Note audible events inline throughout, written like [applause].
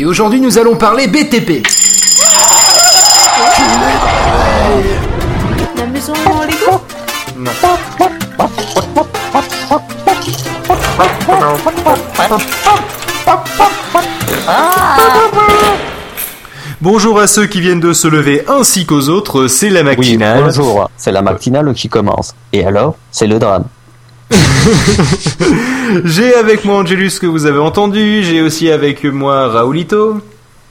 Et aujourd'hui, nous allons parler BTP. La maison en Lego? Non. Bonjour à ceux qui viennent de se lever ainsi qu'aux autres, c'est la Oui, matinale. bonjour, c'est la matinale qui commence. Et alors, c'est le drame. [laughs] J'ai avec moi Angelus que vous avez entendu, j'ai aussi avec moi Raoulito.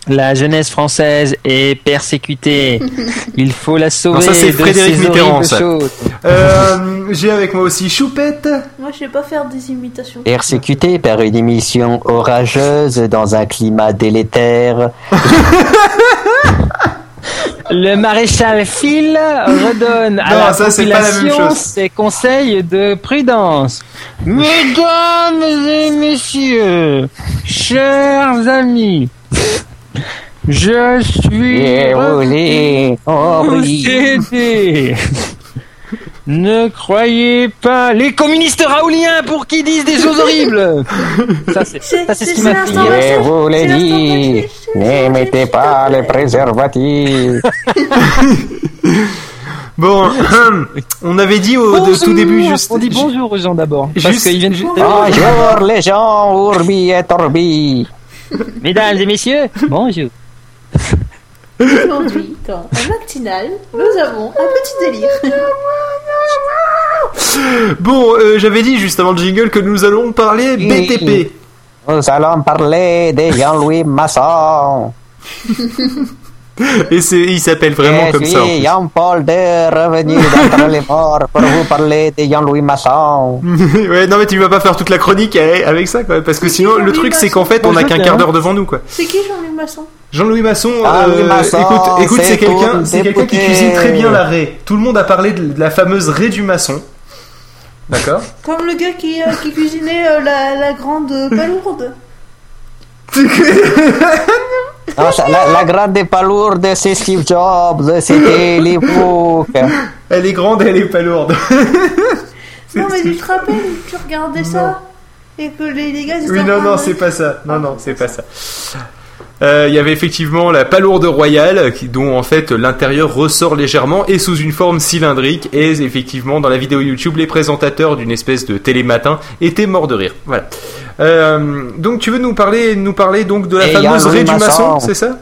La jeunesse française est persécutée. [laughs] Il faut la sauver. Non, ça, c'est de Frédéric ces Mitterrand, ça. Euh, j'ai avec moi aussi Choupette. Moi, je sais pas faire des imitations. Persécuté par une émission orageuse dans un climat délétère. [laughs] Le maréchal Phil redonne à Non, la ça, c'est pas la même population chose. ses conseils de prudence. Mesdames et messieurs, chers amis, je suis Et Ne croyez pas les communistes raouliens pour qu'ils disent des choses horribles. [laughs] Ça c'est C'est- ça, c'est ce qui m'a fait vous les dit, ne mettez pas les préservatifs. [laughs] Bon, [coughs] on avait dit au de tout début juste. On dit bonjour aux gens d'abord. Juste- viennent Bonjour les gens, Urbi et Torbi. Mesdames et messieurs, bonjour. Aujourd'hui, dans la matinale, nous avons un petit délire. Bon, euh, j'avais dit juste avant le jingle que nous allons parler BTP. Nous allons parler de Jean-Louis Masson. [laughs] Et c'est, il s'appelle vraiment Je comme ça. plus. Jean-Paul de revenu d'entre les morts pour vous parler de Jean-Louis Masson. [laughs] ouais, non mais tu vas pas faire toute la chronique avec avec ça, quoi, parce que sinon le Jean-Louis truc c'est qu'en fait on a qu'un quart d'heure devant nous, quoi. C'est qui Jean-Luc Masson? Jean-Louis Masson, Ah, euh, Louis Masson, écoute, écoute, c'est quelqu'un, c'est quelqu'un qui cuisine très bien la raie. Tout le monde a parlé de, la fameuse raie du maçon. D'accord. [laughs] Comme le gars qui, euh, qui cuisinait euh, la, la grande palourde. [laughs] Non, ça- la, la grande et pas lourde, c'est Steve Jobs, c'était [laughs] l'époque. Elle est grande, elle est pas lourde. Non, mais tu te rappelles, tu regardais ça et que les, les gars ils Oui, non, non, c'est pas ça. Non, non, c'est pas ça. Euh, Il y avait effectivement la palourde royale, qui, dont en fait l'intérieur ressort légèrement et sous une forme cylindrique. Et effectivement, dans la vidéo YouTube, les présentateurs d'une espèce de télématin étaient morts de rire. Voilà. Euh, donc, tu veux nous parler, nous parler donc de la Et fameuse raie du maçon, Masson. c'est ça?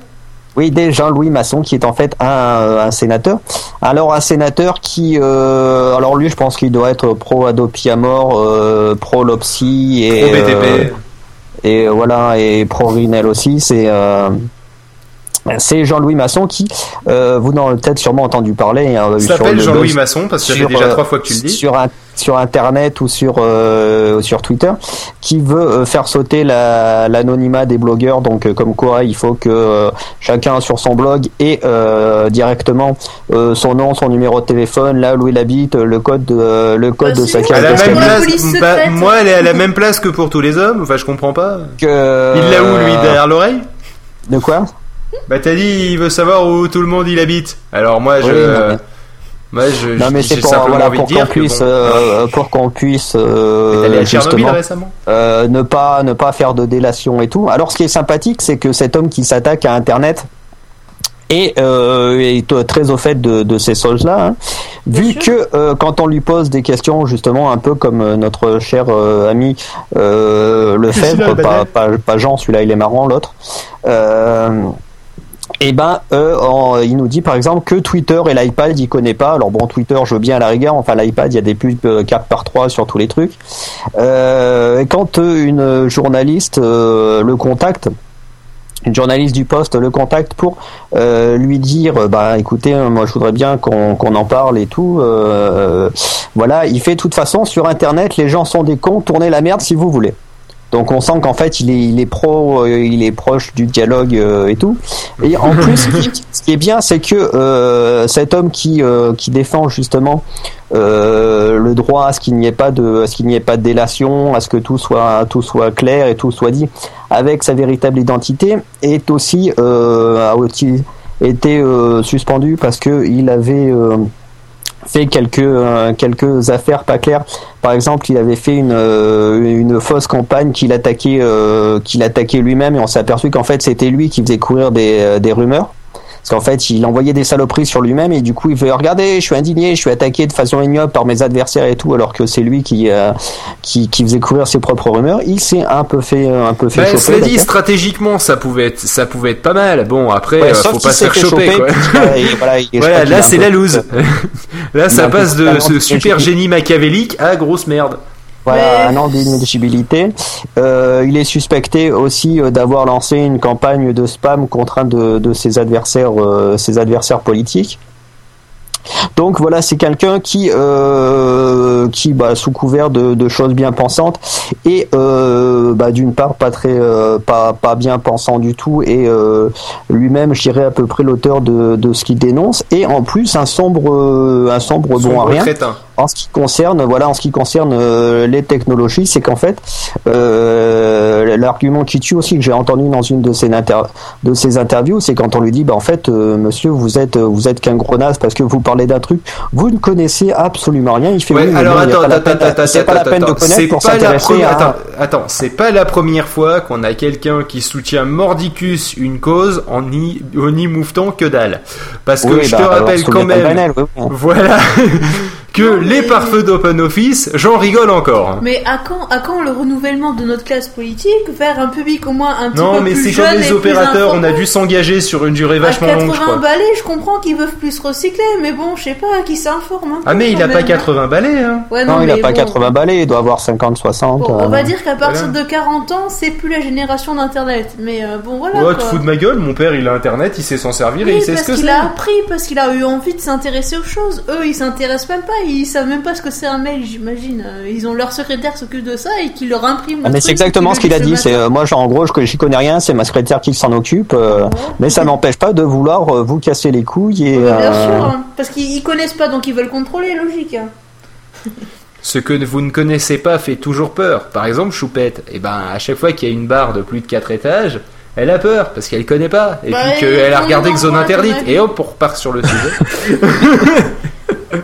Oui, des Jean-Louis Masson qui est en fait un, un sénateur. Alors un sénateur qui, euh, alors lui, je pense qu'il doit être pro Adopi à mort, euh, pro Lopsy et Pro BTP. euh, et voilà et pro Rinel aussi. C'est euh, c'est Jean-Louis Masson qui, euh, vous en avez peut-être sûrement entendu parler. hein, Il s'appelle le Jean-Louis Masson parce que sur, déjà euh, trois fois que tu le dis. Sur, un- sur Internet ou sur, euh, sur Twitter, qui veut euh, faire sauter la- l'anonymat des blogueurs. Donc, euh, comme quoi, il faut que euh, chacun sur son blog ait euh, directement euh, son nom, son numéro de téléphone, là où il habite, le code de, le code Bah, de sa carte bah, moi, elle est à la même place que pour tous les hommes. Enfin, je comprends pas. que- Il l'a où lui derrière l'oreille? De quoi? Bah t'as dit il veut savoir où tout le monde il habite. Alors moi je Oui, non, mais- moi je Non mais j'ai c'est pour voilà envie pour qu'on puisse bon, euh, pour qu'on puisse euh, justement récemment? euh, ne pas ne pas faire de délation et tout. Alors ce qui est sympathique, c'est que cet homme qui s'attaque à Internet est, euh, est très au fait de, de ces choses-là, hein. vu sûr. que euh, quand on lui pose des questions justement un peu comme euh, notre cher euh, ami euh, Lefebvre, pas, le pas, pas Jean, celui-là il est marrant, l'autre. Euh, et ben, euh, il nous dit par exemple que Twitter et l'iPad, il connaît pas. Alors bon, Twitter, je veux bien à la rigueur. Enfin, l'iPad, il y a des pubs euh, 4 par 3 sur tous les trucs. Euh, quand euh, une journaliste euh, le contacte, une journaliste du poste le contacte pour euh, lui dire euh, bah écoutez euh, moi je voudrais bien qu'on en parle et tout euh, voilà il fait de toute façon sur internet les gens sont des cons tournez la merde si vous voulez donc on sent qu'en fait il est il est pro euh, il est proche du dialogue euh, et tout. Et en [laughs] plus ce qui, est bien c'est que euh, cet homme qui qui défend justement euh, le droit à ce qu'il n'y ait pas de à ce qu'il n'y ait pas de délation à ce que tout soit tout soit clair et tout soit dit avec sa véritable identité est aussi euh, a aussi été euh, suspendu parce que il avait fait quelques euh, quelques affaires pas claires. Par exemple, il avait fait une euh, une fausse campagne qu'il attaquait euh, qu'il attaquait lui-même et on s'est aperçu qu'en fait c'était lui qui faisait courir des des rumeurs. Parce qu'en fait, il envoyait des saloperies sur lui-même et du coup, il fait regarder, je suis indigné, je suis attaqué de façon ignoble par mes adversaires et tout, alors que c'est lui qui, euh, qui qui faisait courir ses propres rumeurs. Il s'est un peu fait un peu fait choper. dit, stratégiquement, ça pouvait être, ça pouvait être pas mal. Bon, après, Ouais, euh, faut pas se faire choper, choper, quoi. euh, et voilà, là c'est la loose. [laughs] là, ça passe de ce super génie machiavélique à grosse merde. Voilà, Mais- un an d'inéligibilité. Euh, il est suspecté aussi euh, d'avoir lancé une campagne de spam contre un de, de ses adversaires, euh, ses adversaires politiques. Donc voilà, c'est quelqu'un qui, euh, qui, bah, sous couvert de, de choses bien pensantes, et euh, bah, d'une part pas très, euh, pas, pas bien pensant du tout, et euh, lui-même, je dirais à peu près l'auteur de, de ce qu'il dénonce, et en plus un sombre, un sombre bon à Sombre rien. crétin. En ce qui concerne, voilà, en ce qui concerne euh, les technologies, c'est qu'en fait, euh, l'argument qui tue aussi que j'ai entendu dans une de ses, inter de ses interviews, c'est quand on lui dit, bah en fait, euh, monsieur, vous êtes, vous êtes qu'un gros naze parce que vous parlez d'un truc, vous ne connaissez absolument rien. Il fait Ouais, oui, alors bon, attends, attends, attends, c'est pas la peine de connaître pour s'intéresser à. attends, attends, c'est pas la première fois qu'on a quelqu'un qui soutient mordicus une cause en y, en y mouftant que dalle. Parce que Oui, je bah, te rappelle quand même, Banel, oui, oui. voilà, [laughs] que Non, les mais- pare-feux d'Open Office, j'en rigole encore. Mais à quand, à quand le renouvellement de notre classe politique vers un public au moins un petit Non, peu mais plus c'est jeune comme et les opérateurs, on a dû s'engager sur une durée À vachement longue, je 80 crois. balais, je comprends qu'ils peuvent plus se recycler, mais bon, je sais pas, qui s'informe. Ah mais il a pas même, hein. 80 balais, hein. Ouais, Non, il a mais pas bon. 80 balais, il doit avoir 50, 60. Bon, euh, on va dire qu'à partir Voilà. de 40 ans, c'est plus la génération d'internet. Mais euh, bon, voilà. Ouais, quoi. te fous de ma gueule, mon père il a internet, il sait s'en servir et il sait parce ce que qu'il c'est. a appris, parce qu'il a eu envie de s'intéresser aux choses. Eux, ils s'intéressent même pas, ils savent même pas ce que c'est un mail, j'imagine. Euh, Ils ont leur secrétaire qui s'occupe de ça et qui leur imprime. Ah, mais c'est exactement ce qu'il a dit. ce C'est euh, moi, j'en- en gros, je j'y connais rien. C'est ma secrétaire qui s'en occupe. euh, Ouais. mais ça m'empêche pas de vouloir euh, vous casser les couilles et. Ouais, Bien euh, sûr, hein, parce qu'ils ils connaissent pas, donc ils veulent contrôler, logique. hein. [laughs] Ce que vous ne connaissez pas fait toujours peur. Par exemple, Choupette, et ben à chaque fois qu'il y a une barre de plus de 4 étages, elle a peur parce qu'elle connaît pas et Bah, puis qu'elle a regardé que zone interdite et hop on repart sur le sujet. [laughs]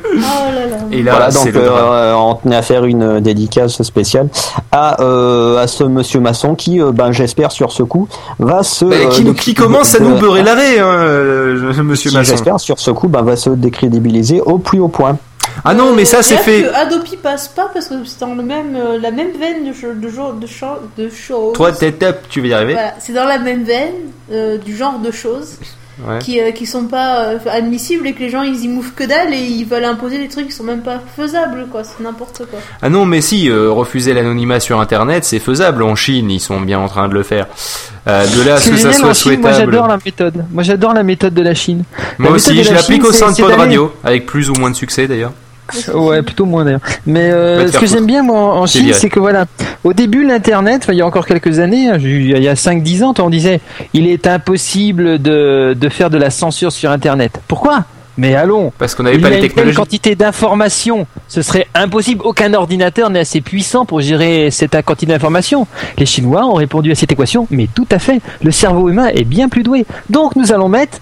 Oh là là. Et là Voilà, donc euh, on tenait à faire une dédicace spéciale à, euh, à ce monsieur maçon qui, euh, ben, j'espère sur ce coup, va se. Bah, qui, euh, commence à nous beurrer l'arrêt, hein, Monsieur qui, Masson. J'espère sur ce coup, ben, va se décrédibiliser au plus haut point. Ah non, mais ça c'est fait. que Adopi passe pas parce que c'est dans le même, la même veine de, de, de, de choses. Toi, t'es top, tu vas y arriver. Voilà, c'est dans la même veine euh, du genre de choses Ouais. qui, euh, qui sont pas euh, admissibles et que les gens ils y mouffent que dalle et ils veulent imposer des trucs qui sont même pas faisables quoi, c'est n'importe quoi. Ah non, mais si, euh, refuser l'anonymat sur Internet, c'est faisable. En Chine, ils sont bien en train de le faire. Euh, de là à ce que ça soit Chine, moi souhaitable. j'adore la méthode. Moi j'adore la méthode de la Chine. Moi la aussi, je la l'applique au sein de Pod Radio, avec plus ou moins de succès d'ailleurs. Ouais, plutôt moins d'ailleurs. Mais euh, te ce que j'aime bien moi en Chine, c'est que voilà, au début l'internet, il y a encore quelques années, hein, il y a 5-10 ans, on disait il est impossible de, de faire de la censure sur internet. Pourquoi? Mais allons Parce qu'on n'avait il y pas a les une telle technologies. quantité d'informations, ce serait impossible. Aucun ordinateur n'est assez puissant pour gérer cette quantité d'informations. Les Chinois ont répondu à cette équation, mais tout à fait. Le cerveau humain est bien plus doué. Donc nous allons mettre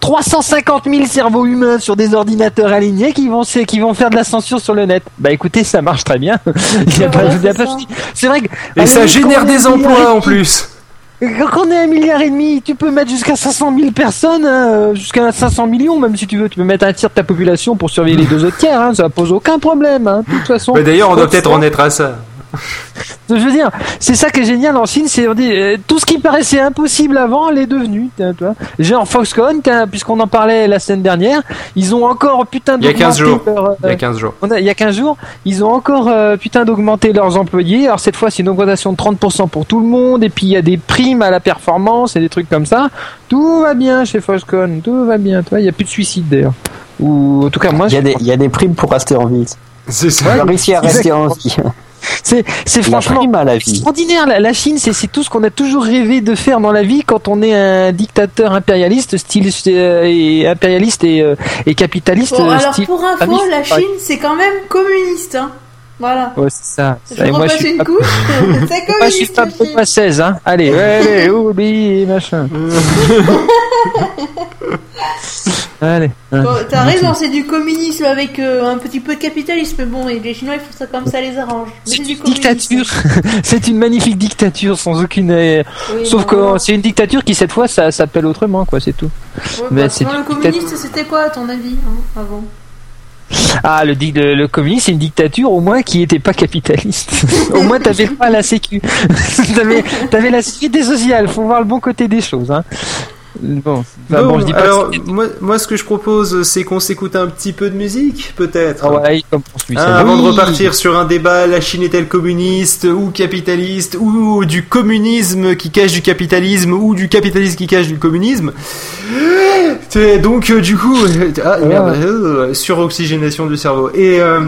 350 000 cerveaux humains sur des ordinateurs alignés qui vont, qui vont faire de la censure sur le net. Bah écoutez, ça marche très bien. [laughs] Il y a Ouais, pas- c'est pas de ça. souci. C'est vrai que. Et ça génère des emplois en plus. quand on est un milliard et demi, tu peux mettre jusqu'à 500 000 personnes, euh, jusqu'à 500 millions, même si tu veux. Tu peux mettre un tiers de ta population pour surveiller les deux autres tiers. Hein, ça pose aucun problème. Hein, de toute façon. Bah, D'ailleurs, on doit peut-être en être à ça. [laughs] Je veux dire, c'est ça qui est génial en Chine, c'est on dit, euh, tout ce qui paraissait impossible avant l'est devenu. Genre Foxconn, puisqu'on en parlait la semaine dernière, ils ont encore putain Il y a 15 d'augmenté jours. leur, euh, Il y a 15 jours. on a- il y a 15 jours, ils ont encore euh, putain d'augmenter leurs employés. Alors cette fois, c'est une augmentation de 30% pour tout le monde, et puis il y a des primes à la performance et des trucs comme ça. Tout va bien chez Foxconn, tout va bien. Tu vois, il y a plus de suicide d'ailleurs. Ou en tout cas, moi, Il y, a des, il y a des primes pour rester en vie. C'est ça. On à rester en vie. C'est franchement prime à la vie. extraordinaire. La, la Chine, c'est c'est tout ce qu'on a toujours rêvé de faire dans la vie quand on est un dictateur impérialiste, style euh, et impérialiste et, euh, et capitaliste. Bon, alors style pour info, famille, la. Chine c'est quand même communiste. Hein. Voilà. Ouais, c'est ça. Je Et moi, je suis une pas- couche. [laughs] c'est Moi, je suis pas la Chine. pas 16, hein. Allez, [laughs] oublie, machin. [laughs] Allez. T'as raison, c'est du communisme avec euh, un petit peu de capitalisme, mais bon, et les Chinois ils font ça comme ça les arrange. C'est une dictature. [laughs] c'est une magnifique dictature sans aucune. euh, Oui, Sauf que c'est une dictature qui cette fois ça s'appelle autrement quoi, c'est tout. Ouais, mais bah, le communiste c'était quoi à ton avis hein, avant? Ah, le, le, le communisme, c'est une dictature au moins qui était pas capitaliste. [laughs] au moins, t'avais pas la sécu. [laughs] t'avais, t'avais la sécurité sociale. Faut voir le bon côté des choses. Hein. Bon, enfin, Bon, bon, je dis pas. alors, moi, moi, ce que je propose, c'est qu'on s'écoute un petit peu de musique, peut-être. Ah ouais. Hein, avant de repartir sur un débat, la Chine est-elle communiste ou capitaliste ou du communisme qui cache du capitalisme ou du capitalisme qui cache du communisme? Donc euh, du coup, euh, ah, merde, euh, suroxygénation du cerveau. Et, euh,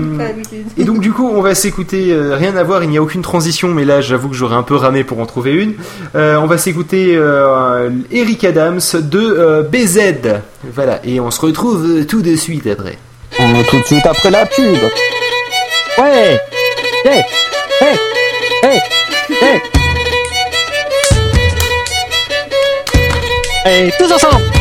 et donc du coup, on va s'écouter, euh, rien à voir, il n'y a aucune transition, mais là j'avoue que j'aurais un peu ramé pour en trouver une. Euh, on va s'écouter euh, Eric Adams de euh, BZ. Voilà, et on se retrouve tout de suite après. On tout de suite après la pub. Ouais. Hey. Hey. Hey. Hey. Hey, tous ensemble.